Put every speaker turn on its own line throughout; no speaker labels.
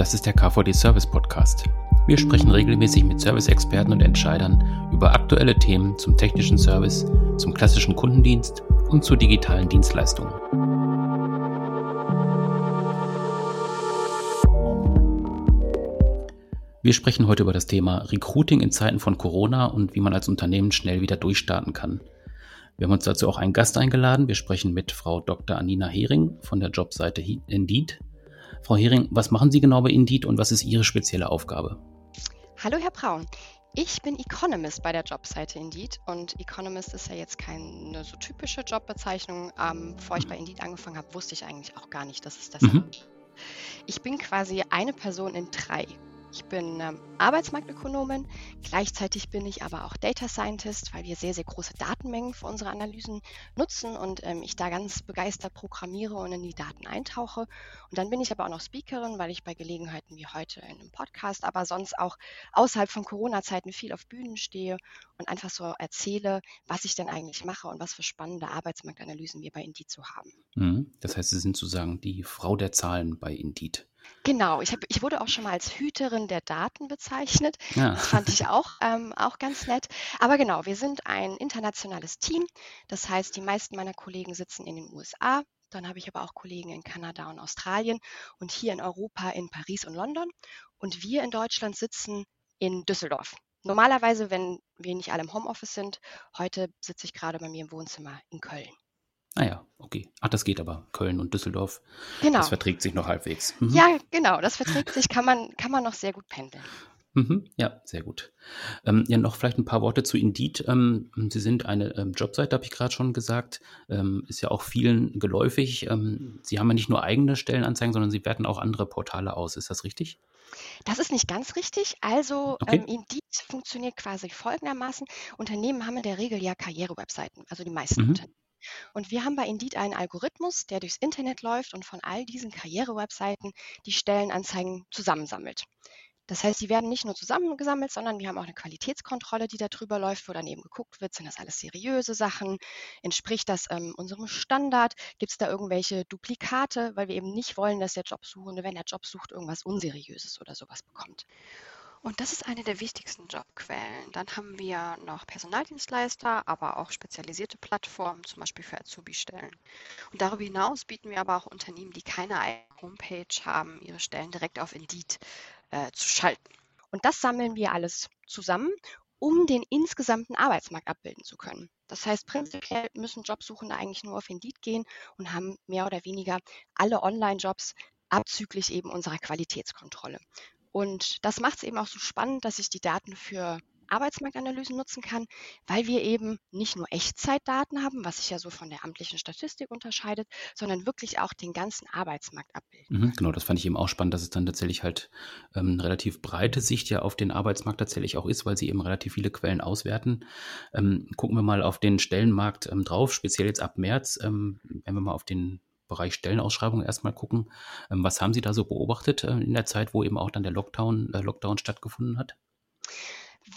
Das ist der KVD Service Podcast. Wir sprechen regelmäßig mit Service-Experten und Entscheidern über aktuelle Themen zum technischen Service, zum klassischen Kundendienst und zu digitalen Dienstleistungen. Wir sprechen heute über das Thema Recruiting in Zeiten von Corona und wie man als Unternehmen schnell wieder durchstarten kann. Wir haben uns dazu auch einen Gast eingeladen. Wir sprechen mit Frau Dr. Anina Hering von der Jobseite Indeed. Frau Hering, was machen Sie genau bei Indeed und was ist Ihre spezielle Aufgabe?
Hallo, Herr Braun. Ich bin Economist bei der Jobseite Indeed und Economist ist ja jetzt keine so typische Jobbezeichnung. Ähm, bevor ich bei Indeed angefangen habe, wusste ich eigentlich auch gar nicht, dass es das mhm. Ich bin quasi eine Person in drei. Ich bin ähm, Arbeitsmarktökonomin, gleichzeitig bin ich aber auch Data Scientist, weil wir sehr, sehr große Datenmengen für unsere Analysen nutzen und ähm, ich da ganz begeistert programmiere und in die Daten eintauche. Und dann bin ich aber auch noch Speakerin, weil ich bei Gelegenheiten wie heute in einem Podcast, aber sonst auch außerhalb von Corona-Zeiten viel auf Bühnen stehe und einfach so erzähle, was ich denn eigentlich mache und was für spannende Arbeitsmarktanalysen wir bei Indeed so haben.
Mhm. Das heißt, Sie sind sozusagen die Frau der Zahlen bei Indeed.
Genau, ich, hab, ich wurde auch schon mal als Hüterin der Daten bezeichnet. Ja. Das fand ich auch, ähm, auch ganz nett. Aber genau, wir sind ein internationales Team. Das heißt, die meisten meiner Kollegen sitzen in den USA. Dann habe ich aber auch Kollegen in Kanada und Australien und hier in Europa in Paris und London. Und wir in Deutschland sitzen in Düsseldorf. Normalerweise, wenn wir nicht alle im Homeoffice sind, heute sitze ich gerade bei mir im Wohnzimmer in Köln.
Ah ja, okay. Ach, das geht aber. Köln und Düsseldorf. Genau. Das verträgt sich noch halbwegs.
Mhm. Ja, genau. Das verträgt sich, kann man, kann man noch sehr gut pendeln.
Mhm, ja, sehr gut. Ähm, ja, noch vielleicht ein paar Worte zu Indeed. Ähm, Sie sind eine ähm, Jobseite, habe ich gerade schon gesagt. Ähm, ist ja auch vielen geläufig. Ähm, Sie haben ja nicht nur eigene Stellenanzeigen, sondern Sie werten auch andere Portale aus. Ist das richtig?
Das ist nicht ganz richtig. Also okay. ähm, Indeed funktioniert quasi folgendermaßen. Unternehmen haben in der Regel ja Karrierewebseiten, also die meisten mhm. Unternehmen. Und wir haben bei Indeed einen Algorithmus, der durchs Internet läuft und von all diesen Karrierewebseiten die Stellenanzeigen zusammensammelt. Das heißt, die werden nicht nur zusammengesammelt, sondern wir haben auch eine Qualitätskontrolle, die da drüber läuft, wo daneben geguckt wird, sind das alles seriöse Sachen? Entspricht das ähm, unserem Standard? Gibt es da irgendwelche Duplikate, weil wir eben nicht wollen, dass der Jobsuchende, wenn er Job sucht, irgendwas Unseriöses oder sowas bekommt? Und das ist eine der wichtigsten Jobquellen. Dann haben wir noch Personaldienstleister, aber auch spezialisierte Plattformen, zum Beispiel für Azubi-Stellen. Und darüber hinaus bieten wir aber auch Unternehmen, die keine eigene Homepage haben, ihre Stellen direkt auf Indeed äh, zu schalten. Und das sammeln wir alles zusammen, um den insgesamten Arbeitsmarkt abbilden zu können. Das heißt, prinzipiell müssen Jobsuchende eigentlich nur auf Indeed gehen und haben mehr oder weniger alle Online-Jobs abzüglich eben unserer Qualitätskontrolle. Und das macht es eben auch so spannend, dass ich die Daten für Arbeitsmarktanalysen nutzen kann, weil wir eben nicht nur Echtzeitdaten haben, was sich ja so von der amtlichen Statistik unterscheidet, sondern wirklich auch den ganzen Arbeitsmarkt abbilden.
Mhm, genau, das fand ich eben auch spannend, dass es dann tatsächlich halt ähm, eine relativ breite Sicht ja auf den Arbeitsmarkt tatsächlich auch ist, weil sie eben relativ viele Quellen auswerten. Ähm, gucken wir mal auf den Stellenmarkt ähm, drauf, speziell jetzt ab März, ähm, wenn wir mal auf den Bereich Stellenausschreibungen erstmal gucken. Ähm, was haben Sie da so beobachtet äh, in der Zeit, wo eben auch dann der Lockdown, äh, Lockdown stattgefunden hat?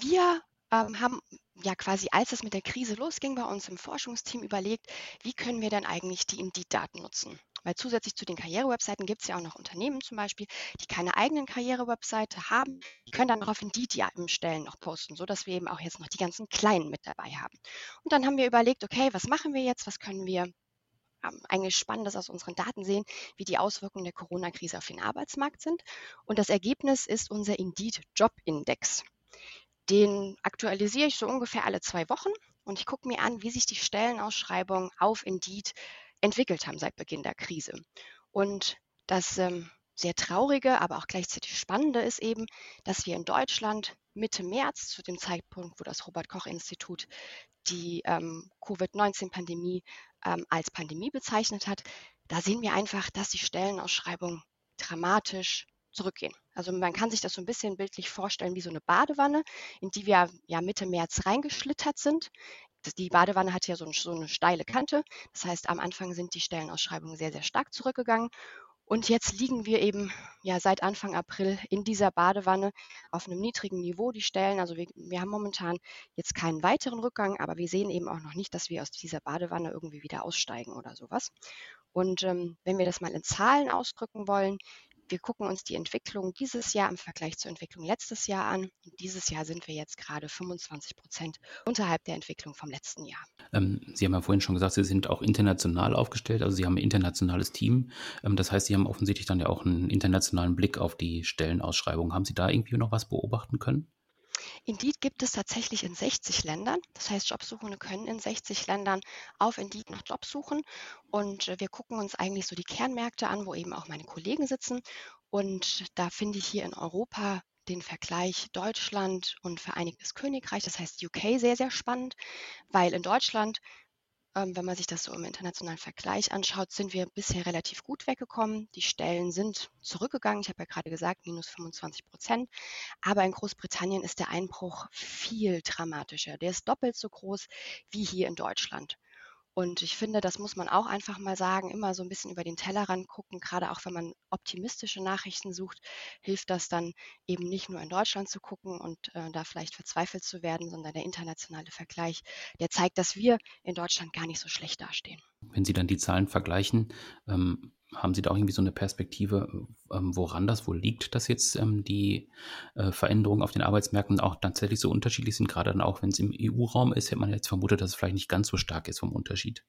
Wir ähm, haben ja quasi, als es mit der Krise losging, bei uns im Forschungsteam überlegt, wie können wir denn eigentlich die Indeed-Daten nutzen? Weil zusätzlich zu den Karrierewebseiten gibt es ja auch noch Unternehmen zum Beispiel, die keine eigenen Karrierewebseite haben. Die können dann noch auf Indeed die Stellen noch posten, sodass wir eben auch jetzt noch die ganzen Kleinen mit dabei haben. Und dann haben wir überlegt, okay, was machen wir jetzt? Was können wir eigentlich Spannendes aus unseren Daten sehen, wie die Auswirkungen der Corona-Krise auf den Arbeitsmarkt sind. Und das Ergebnis ist unser Indeed Job Index. Den aktualisiere ich so ungefähr alle zwei Wochen und ich gucke mir an, wie sich die Stellenausschreibungen auf Indeed entwickelt haben seit Beginn der Krise. Und das ähm, sehr traurige, aber auch gleichzeitig spannende ist eben, dass wir in Deutschland Mitte März, zu dem Zeitpunkt, wo das Robert Koch Institut die ähm, Covid-19-Pandemie ähm, als Pandemie bezeichnet hat, da sehen wir einfach, dass die Stellenausschreibungen dramatisch zurückgehen. Also man kann sich das so ein bisschen bildlich vorstellen wie so eine Badewanne, in die wir ja Mitte März reingeschlittert sind. Die Badewanne hat ja so, so eine steile Kante. Das heißt, am Anfang sind die Stellenausschreibungen sehr, sehr stark zurückgegangen. Und jetzt liegen wir eben ja seit Anfang April in dieser Badewanne auf einem niedrigen Niveau, die Stellen. Also wir, wir haben momentan jetzt keinen weiteren Rückgang, aber wir sehen eben auch noch nicht, dass wir aus dieser Badewanne irgendwie wieder aussteigen oder sowas. Und ähm, wenn wir das mal in Zahlen ausdrücken wollen, wir gucken uns die Entwicklung dieses Jahr im Vergleich zur Entwicklung letztes Jahr an. Und dieses Jahr sind wir jetzt gerade 25 Prozent unterhalb der Entwicklung vom letzten Jahr.
Ähm, Sie haben ja vorhin schon gesagt, Sie sind auch international aufgestellt, also Sie haben ein internationales Team. Ähm, das heißt, Sie haben offensichtlich dann ja auch einen internationalen Blick auf die Stellenausschreibung. Haben Sie da irgendwie noch was beobachten können?
Indeed gibt es tatsächlich in 60 Ländern. Das heißt, Jobsuchende können in 60 Ländern auf Indeed nach Jobs suchen. Und äh, wir gucken uns eigentlich so die Kernmärkte an, wo eben auch meine Kollegen sitzen. Und da finde ich hier in Europa den Vergleich Deutschland und Vereinigtes Königreich, das heißt UK, sehr, sehr spannend, weil in Deutschland ähm, wenn man sich das so im internationalen Vergleich anschaut, sind wir bisher relativ gut weggekommen. Die Stellen sind zurückgegangen. Ich habe ja gerade gesagt, minus 25 Prozent. Aber in Großbritannien ist der Einbruch viel dramatischer. Der ist doppelt so groß wie hier in Deutschland. Und ich finde, das muss man auch einfach mal sagen, immer so ein bisschen über den Tellerrand gucken. Gerade auch wenn man optimistische Nachrichten sucht, hilft das dann eben nicht nur in Deutschland zu gucken und äh, da vielleicht verzweifelt zu werden, sondern der internationale Vergleich, der zeigt, dass wir in Deutschland gar nicht so schlecht dastehen.
Wenn Sie dann die Zahlen vergleichen, ähm, haben Sie da auch irgendwie so eine Perspektive, ähm, woran das wohl liegt, dass jetzt ähm, die äh, Veränderungen auf den Arbeitsmärkten auch tatsächlich so unterschiedlich sind? Gerade dann auch, wenn es im EU-Raum ist, hätte man jetzt vermutet, dass es vielleicht nicht ganz so stark ist vom Unterschied.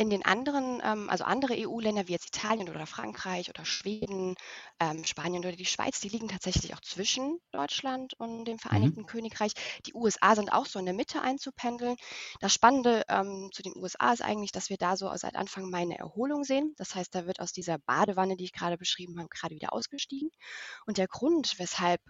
In den anderen, ähm, also andere EU-Länder wie jetzt Italien oder Frankreich oder Schweden, ähm, Spanien oder die Schweiz, die liegen tatsächlich auch zwischen Deutschland und dem mhm. Vereinigten mhm. Königreich. Die USA sind auch so in der Mitte einzupendeln. Das Spannende ähm, zu den USA ist eigentlich, dass wir da so seit Anfang Mai eine Erholung sehen. Das heißt, da wird aus dieser Badewanne, die ich gerade beschrieben habe, gerade wieder ausgestiegen. Und der Grund, weshalb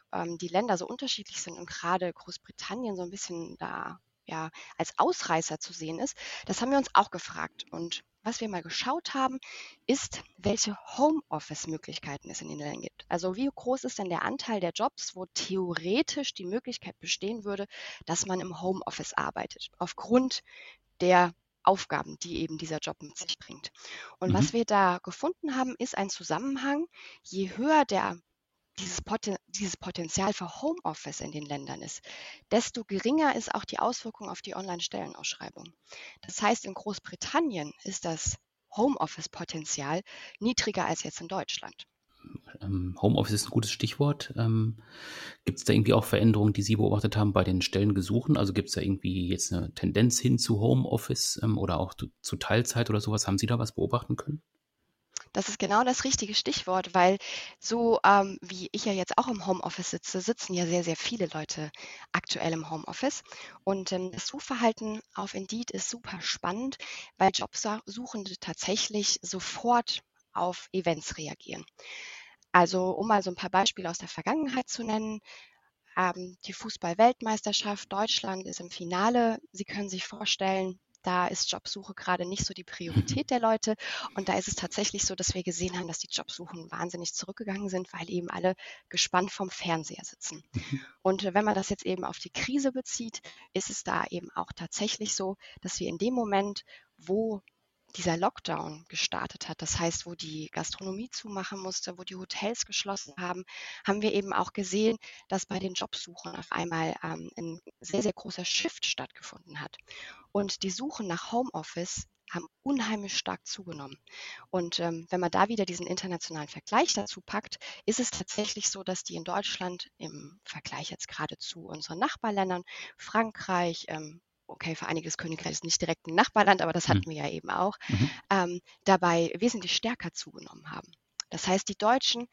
die Länder so unterschiedlich sind und gerade Großbritannien so ein bisschen da ja, als Ausreißer zu sehen ist, das haben wir uns auch gefragt. Und was wir mal geschaut haben, ist, welche Homeoffice-Möglichkeiten es in den Ländern gibt. Also wie groß ist denn der Anteil der Jobs, wo theoretisch die Möglichkeit bestehen würde, dass man im Homeoffice arbeitet, aufgrund der Aufgaben, die eben dieser Job mit sich bringt. Und mhm. was wir da gefunden haben, ist ein Zusammenhang. Je höher der dieses, Poten dieses Potenzial für Homeoffice in den Ländern ist, desto geringer ist auch die Auswirkung auf die Online-Stellenausschreibung. Das heißt, in Großbritannien ist das Homeoffice-Potenzial niedriger als jetzt in Deutschland.
Ähm, Homeoffice ist ein gutes Stichwort. Ähm, gibt es da irgendwie auch Veränderungen, die Sie beobachtet haben bei den Stellengesuchen? Also gibt es da irgendwie jetzt eine Tendenz hin zu Homeoffice ähm, oder auch zu, zu Teilzeit oder sowas? Haben Sie da was beobachten können?
Das ist genau das richtige Stichwort, weil so ähm, wie ich ja jetzt auch im Homeoffice sitze, sitzen ja sehr, sehr viele Leute aktuell im Homeoffice. Und ähm, das Suchverhalten auf Indeed ist super spannend, weil Jobsuchende tatsächlich sofort auf Events reagieren. Also um mal so ein paar Beispiele aus der Vergangenheit zu nennen. Ähm, die Fußball-Weltmeisterschaft Deutschland ist im Finale. Sie können sich vorstellen, da ist Jobsuche gerade nicht so die Priorität der Leute. Und da ist es tatsächlich so, dass wir gesehen haben, dass die Jobsuchen wahnsinnig zurückgegangen sind, weil eben alle gespannt vom Fernseher sitzen. Mhm. Und wenn man das jetzt eben auf die Krise bezieht, ist es da eben auch tatsächlich so, dass wir in dem Moment, wo dieser Lockdown gestartet hat, das heißt, wo die Gastronomie zumachen musste, wo die Hotels geschlossen haben, haben wir eben auch gesehen, dass bei den Jobsuchen auf einmal ähm, ein sehr, sehr großer Shift stattgefunden hat. Und die Suchen nach Homeoffice haben unheimlich stark zugenommen. Und ähm, wenn man da wieder diesen internationalen Vergleich dazu packt, ist es tatsächlich so, dass die in Deutschland im Vergleich jetzt gerade zu unseren Nachbarländern, Frankreich, ähm, okay, Vereinigtes Königreich ist nicht direkt ein Nachbarland, aber das hatten mhm. wir ja eben auch, mhm. ähm, dabei wesentlich stärker zugenommen haben. Das heißt, die Deutschen,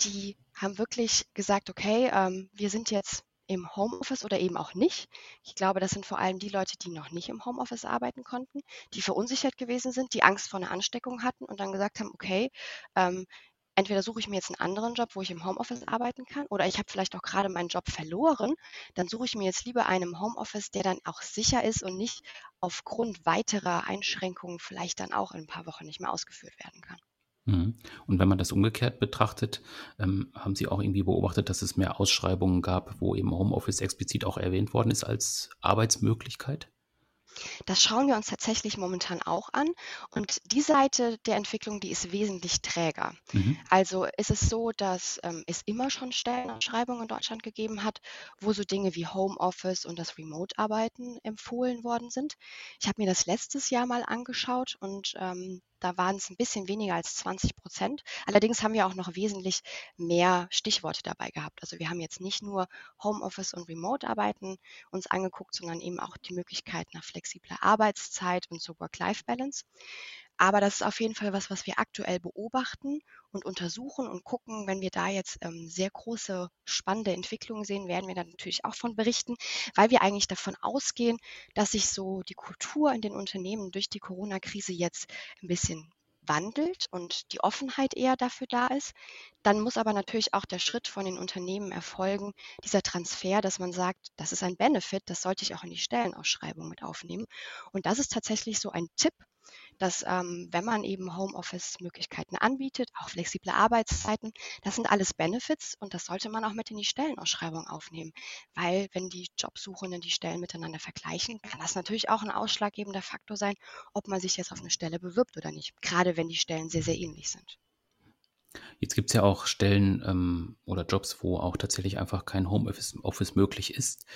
die haben wirklich gesagt, okay, ähm, wir sind jetzt im Homeoffice oder eben auch nicht. Ich glaube, das sind vor allem die Leute, die noch nicht im Homeoffice arbeiten konnten, die verunsichert gewesen sind, die Angst vor einer Ansteckung hatten und dann gesagt haben, okay, ähm, entweder suche ich mir jetzt einen anderen Job, wo ich im Homeoffice arbeiten kann, oder ich habe vielleicht auch gerade meinen Job verloren, dann suche ich mir jetzt lieber einen im Homeoffice, der dann auch sicher ist und nicht aufgrund weiterer Einschränkungen vielleicht dann auch in ein paar Wochen nicht mehr ausgeführt werden kann.
Mhm. Und wenn man das umgekehrt betrachtet, ähm, haben Sie auch irgendwie beobachtet, dass es mehr Ausschreibungen gab, wo eben Homeoffice explizit auch erwähnt worden ist als Arbeitsmöglichkeit?
Das schauen wir uns tatsächlich momentan auch an. Und die Seite der Entwicklung, die ist wesentlich träger. Mhm. Also ist es so, dass ähm, es immer schon Stellenausschreibungen in Deutschland gegeben hat, wo so Dinge wie Homeoffice und das Remote-Arbeiten empfohlen worden sind. Ich habe mir das letztes Jahr mal angeschaut und ähm, Da waren es ein bisschen weniger als 20 Prozent. Allerdings haben wir auch noch wesentlich mehr Stichworte dabei gehabt. Also wir haben jetzt nicht nur Homeoffice und Remote-Arbeiten uns angeguckt, sondern eben auch die Möglichkeit nach flexibler Arbeitszeit und zur Work-Life-Balance. Aber das ist auf jeden Fall was, was wir aktuell beobachten und untersuchen und gucken. Wenn wir da jetzt ähm, sehr große, spannende Entwicklungen sehen, werden wir dann natürlich auch von berichten, weil wir eigentlich davon ausgehen, dass sich so die Kultur in den Unternehmen durch die Corona-Krise jetzt ein bisschen wandelt und die Offenheit eher dafür da ist. Dann muss aber natürlich auch der Schritt von den Unternehmen erfolgen, dieser Transfer, dass man sagt, das ist ein Benefit, das sollte ich auch in die Stellenausschreibung mit aufnehmen. Und das ist tatsächlich so ein Tipp, dass ähm, wenn man eben Homeoffice-Möglichkeiten anbietet, auch flexible Arbeitszeiten, das sind alles Benefits und das sollte man auch mit in die Stellenausschreibung aufnehmen. Weil wenn die Jobsuchenden die Stellen miteinander vergleichen, kann das natürlich auch ein ausschlaggebender Faktor sein, ob man sich jetzt auf eine Stelle bewirbt oder nicht, gerade wenn die Stellen sehr, sehr ähnlich sind.
Jetzt gibt es ja auch Stellen ähm, oder Jobs, wo auch tatsächlich einfach kein Homeoffice Office möglich ist.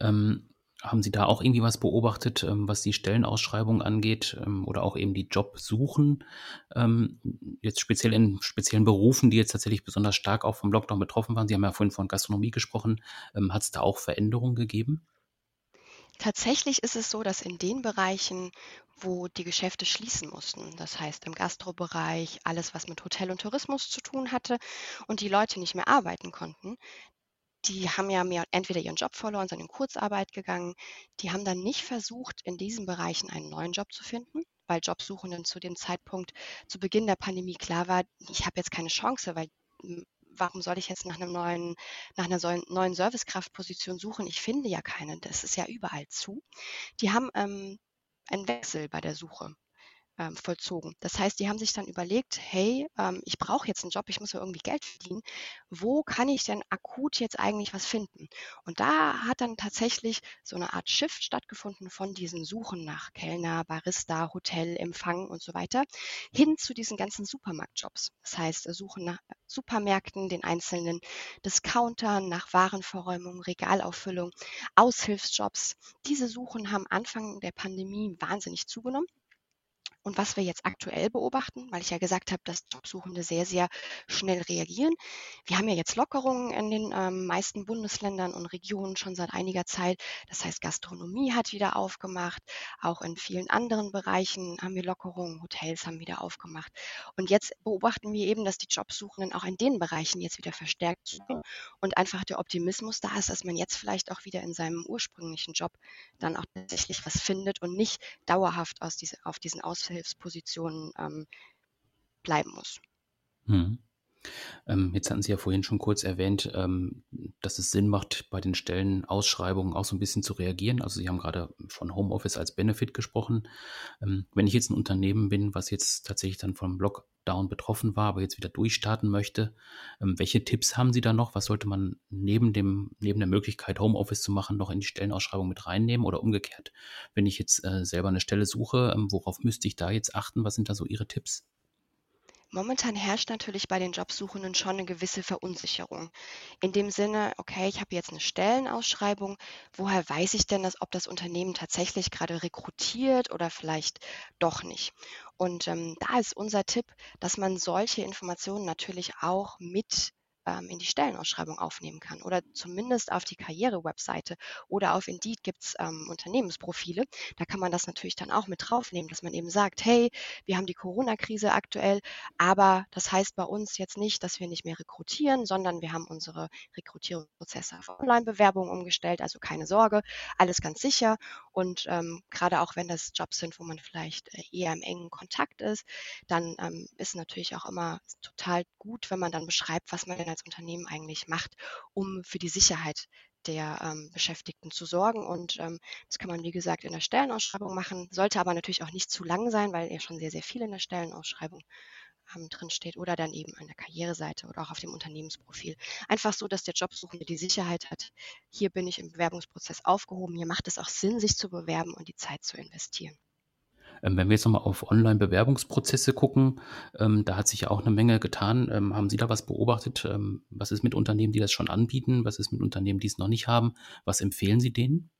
Ähm, haben Sie da auch irgendwie was beobachtet, ähm, was die Stellenausschreibung angeht ähm, oder auch eben die Jobsuchen? Ähm, jetzt speziell in speziellen Berufen, die jetzt tatsächlich besonders stark auch vom Lockdown betroffen waren. Sie haben ja vorhin von Gastronomie gesprochen. Hat es da auch Veränderungen gegeben?
Tatsächlich ist es so, dass in den Bereichen, wo die Geschäfte schließen mussten, das heißt im Gastrobereich, alles, was mit Hotel und Tourismus zu tun hatte und die Leute nicht mehr arbeiten konnten, die haben ja mehr entweder ihren Job verloren, sind in Kurzarbeit gegangen. Die haben dann nicht versucht, in diesen Bereichen einen neuen Job zu finden, weil Jobsuchenden zu dem Zeitpunkt zu Beginn der Pandemie klar war, ich habe jetzt keine Chance, weil hm, warum soll ich jetzt nach einem neuen, nach einer neuen Servicekraftposition suchen? Ich finde ja keine. Das ist ja überall zu. Die haben ähm, einen Wechsel bei der Suche ähm, vollzogen. Das heißt, die haben sich dann überlegt, hey, ähm, ich brauche jetzt einen Job, ich muss ja irgendwie Geld verdienen. Wo kann ich denn akut jetzt eigentlich was finden? Und da hat dann tatsächlich so eine Art Shift stattgefunden von diesen Suchen nach Kellner, Barista, Hotel, Empfang und so weiter hin zu diesen ganzen Supermarktjobs. Das heißt, äh, Suchen nach Supermärkten, den einzelnen Discountern, nach Warenverräumung, Regalauffüllung, Aushilfsjobs. Diese Suchen haben Anfang der Pandemie wahnsinnig zugenommen. Und was wir jetzt aktuell beobachten, weil ich ja gesagt habe, dass Jobsuchende sehr, sehr schnell reagieren. Wir haben ja jetzt Lockerungen in den ähm, meisten Bundesländern und Regionen schon seit einiger Zeit. Das heißt, Gastronomie hat wieder aufgemacht. Auch in vielen anderen Bereichen haben wir Lockerungen. Hotels haben wieder aufgemacht. Und jetzt beobachten wir eben, dass die Jobsuchenden auch in den Bereichen jetzt wieder verstärkt suchen und einfach der Optimismus da ist, dass man jetzt vielleicht auch wieder in seinem ursprünglichen Job dann auch tatsächlich was findet und nicht dauerhaft aus diese, auf diesen Ausfällen Hilfspositionen ähm, bleiben muss.
Hm. Ähm, jetzt hatten Sie ja vorhin schon kurz erwähnt, ähm, dass es Sinn macht, bei den Stellenausschreibungen auch so ein bisschen zu reagieren. Also Sie haben gerade von Homeoffice als Benefit gesprochen. Ähm, wenn ich jetzt ein Unternehmen bin, was jetzt tatsächlich dann vom Lockdown betroffen war, aber jetzt wieder durchstarten möchte, ähm, welche Tipps haben Sie da noch? Was sollte man neben, dem, neben der Möglichkeit, Homeoffice zu machen, noch in die Stellenausschreibung mit reinnehmen oder umgekehrt? Wenn ich jetzt äh, selber eine Stelle suche, ähm, worauf müsste ich da jetzt achten? Was sind da so Ihre Tipps?
Momentan herrscht natürlich bei den Jobsuchenden schon eine gewisse Verunsicherung. In dem Sinne, okay, ich habe jetzt eine Stellenausschreibung, woher weiß ich denn, dass, ob das Unternehmen tatsächlich gerade rekrutiert oder vielleicht doch nicht? Und ähm, da ist unser Tipp, dass man solche Informationen natürlich auch mit ähm, in die Stellenausschreibung aufnehmen kann oder zumindest auf die Karriere-Webseite oder auf Indeed gibt es ähm, Unternehmensprofile. Da kann man das natürlich dann auch mit draufnehmen, dass man eben sagt, hey, wir haben die Corona-Krise aktuell, aber das heißt bei uns jetzt nicht, dass wir nicht mehr rekrutieren, sondern wir haben unsere Rekrutierungsprozesse auf Online-Bewerbungen umgestellt, also keine Sorge, alles ganz sicher und ähm, gerade auch wenn das Jobs sind, wo man vielleicht äh, eher im engen Kontakt ist, dann ähm, ist natürlich auch immer total gut, wenn man dann beschreibt, was man denn als Unternehmen eigentlich macht, um für die Sicherheit der ähm, Beschäftigten zu sorgen. Und ähm, das kann man, wie gesagt, in der Stellenausschreibung machen, sollte aber natürlich auch nicht zu lang sein, weil ja schon sehr, sehr viel in der Stellenausschreibung ähm, drin steht oder dann eben an der Karriereseite oder auch auf dem Unternehmensprofil. Einfach so, dass der Jobsuchende die Sicherheit hat, hier bin ich im Bewerbungsprozess aufgehoben, hier macht es auch Sinn, sich zu bewerben und die Zeit zu investieren.
Ähm, wenn wir jetzt nochmal auf Online-Bewerbungsprozesse gucken, ähm, da hat sich ja auch eine Menge getan. Ähm, haben Sie da was beobachtet? Ähm, was ist mit Unternehmen, die das schon anbieten? Was ist mit Unternehmen, die es noch nicht haben? Was empfehlen Sie denen?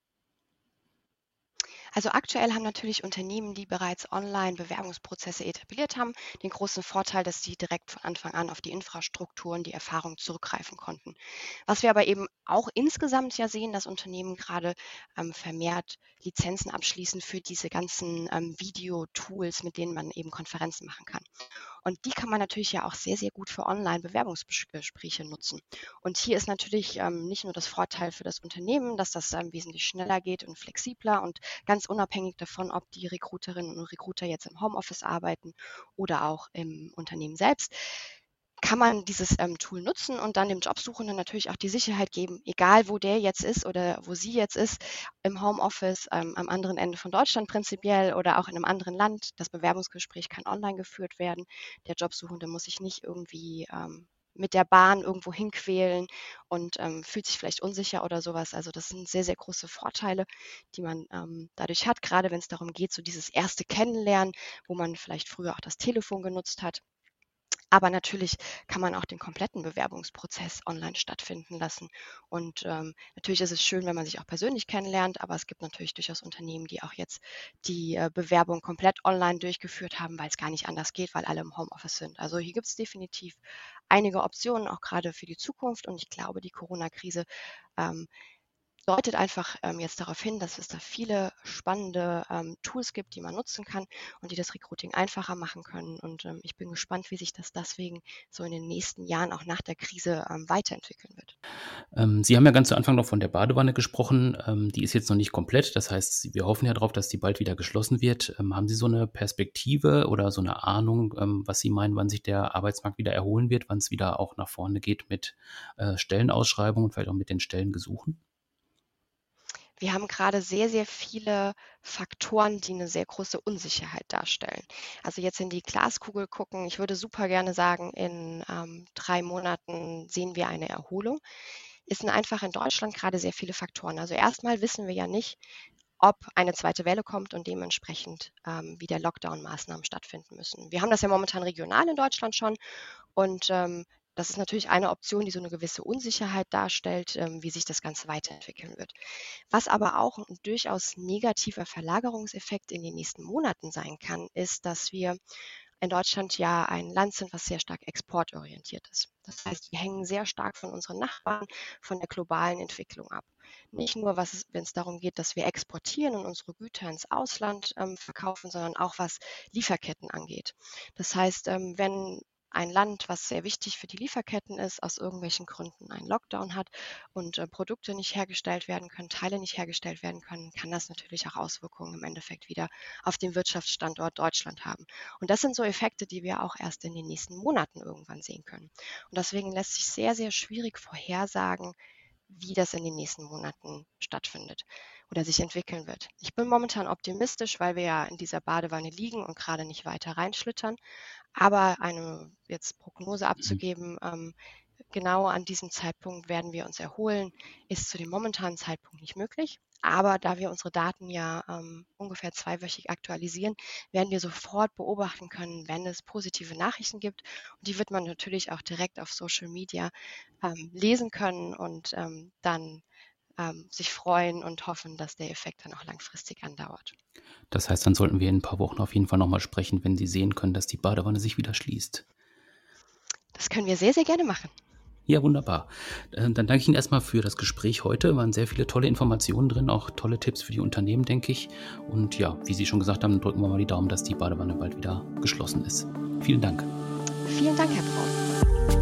Also aktuell haben natürlich Unternehmen, die bereits online Bewerbungsprozesse etabliert haben, den großen Vorteil, dass sie direkt von Anfang an auf die Infrastruktur und die Erfahrung zurückgreifen konnten. Was wir aber eben auch insgesamt ja sehen, dass Unternehmen gerade ähm, vermehrt Lizenzen abschließen für diese ganzen ähm, Video-Tools, mit denen man eben Konferenzen machen kann. Und die kann man natürlich ja auch sehr, sehr gut für Online-Bewerbungsgespräche nutzen. Und hier ist natürlich ähm, nicht nur das Vorteil für das Unternehmen, dass das ähm, wesentlich schneller geht und flexibler und ganz unabhängig davon, ob die Recruiterinnen und Recruiter jetzt im Homeoffice arbeiten oder auch im Unternehmen selbst kann man dieses ähm, Tool nutzen und dann dem Jobsuchenden natürlich auch die Sicherheit geben, egal wo der jetzt ist oder wo sie jetzt ist, im Homeoffice, ähm, am anderen Ende von Deutschland prinzipiell oder auch in einem anderen Land. Das Bewerbungsgespräch kann online geführt werden. Der Jobsuchende muss sich nicht irgendwie ähm, mit der Bahn irgendwo hinquälen und ähm, fühlt sich vielleicht unsicher oder sowas. Also das sind sehr, sehr große Vorteile, die man ähm, dadurch hat, gerade wenn es darum geht, so dieses erste Kennenlernen, wo man vielleicht früher auch das Telefon genutzt hat. Aber natürlich kann man auch den kompletten Bewerbungsprozess online stattfinden lassen. Und ähm, natürlich ist es schön, wenn man sich auch persönlich kennenlernt, aber es gibt natürlich durchaus Unternehmen, die auch jetzt die äh, Bewerbung komplett online durchgeführt haben, weil es gar nicht anders geht, weil alle im Homeoffice sind. Also hier gibt es definitiv einige Optionen, auch gerade für die Zukunft. Und ich glaube, die Corona-Krise ähm, deutet einfach ähm, jetzt darauf hin, dass es da viele spannende ähm, Tools gibt, die man nutzen kann und die das Recruiting einfacher machen können. Und ähm, ich bin gespannt, wie sich das deswegen so in den nächsten Jahren auch nach der Krise ähm, weiterentwickeln wird.
Ähm, Sie haben ja ganz zu Anfang noch von der Badewanne gesprochen. Ähm, die ist jetzt noch nicht komplett. Das heißt, wir hoffen ja darauf, dass die bald wieder geschlossen wird. haben Sie so eine Perspektive oder so eine Ahnung, was Sie meinen, wann sich der Arbeitsmarkt wieder erholen wird, wann es wieder auch nach vorne geht mit äh, Stellenausschreibungen und vielleicht auch mit den Stellengesuchen?
Wir haben gerade sehr, sehr viele Faktoren, die eine sehr große Unsicherheit darstellen. Also jetzt in die Glaskugel gucken, ich würde super gerne sagen, in ähm, drei Monaten sehen wir eine Erholung. Es sind einfach in Deutschland gerade sehr viele Faktoren. Also erstmal wissen wir ja nicht, ob eine zweite Welle kommt und dementsprechend ähm, wieder Lockdown-Maßnahmen stattfinden müssen. Wir haben das ja momentan regional in Deutschland schon und ähm, das ist natürlich eine Option, die so eine gewisse Unsicherheit darstellt, ähm, wie sich das Ganze weiterentwickeln wird. Was aber auch ein durchaus negativer Verlagerungseffekt in den nächsten Monaten sein kann, ist, dass wir in Deutschland ja ein Land sind, was sehr stark exportorientiert ist. Das heißt, wir hängen sehr stark von unseren Nachbarn, von der globalen Entwicklung ab. Nicht nur, wenn es darum geht, dass wir exportieren und unsere Güter ins Ausland ähm, verkaufen, sondern auch was Lieferketten angeht. Das heißt, ähm, wenn ein Land, was sehr wichtig für die Lieferketten ist, aus irgendwelchen Gründen einen Lockdown hat und äh, Produkte nicht hergestellt werden können, Teile nicht hergestellt werden können, kann das natürlich auch Auswirkungen im Endeffekt wieder auf den Wirtschaftsstandort Deutschland haben. Und das sind so Effekte, die wir auch erst in den nächsten Monaten irgendwann sehen können. Und deswegen lässt sich sehr, sehr schwierig vorhersagen, wie das in den nächsten Monaten stattfindet oder sich entwickeln wird. Ich bin momentan optimistisch, weil wir ja in dieser Badewanne liegen und gerade nicht weiter reinschlittern. Aber eine jetzt Prognose abzugeben, ähm, genau an diesem Zeitpunkt werden wir uns erholen, ist zu dem momentanen Zeitpunkt nicht möglich. Aber da wir unsere Daten ja ähm, ungefähr zweiwöchig aktualisieren, werden wir sofort beobachten können, wenn es positive Nachrichten gibt. Und die wird man natürlich auch direkt auf Social Media ähm, lesen können und ähm, dann ähm, sich freuen und hoffen, dass der Effekt dann auch langfristig andauert.
Das heißt, dann sollten wir in ein paar Wochen auf jeden Fall nochmal sprechen, wenn Sie sehen können, dass die Badewanne sich wieder schließt.
Das können wir sehr, sehr gerne machen.
Ja, wunderbar. Äh, dann danke ich Ihnen erstmal für das Gespräch heute. Waren sehr viele tolle Informationen drin, auch tolle Tipps für die Unternehmen, denke ich. Und ja, wie Sie schon gesagt haben, drücken wir mal die Daumen, dass die Badewanne bald wieder geschlossen ist. Vielen Dank.
Vielen Dank, Herr Braun.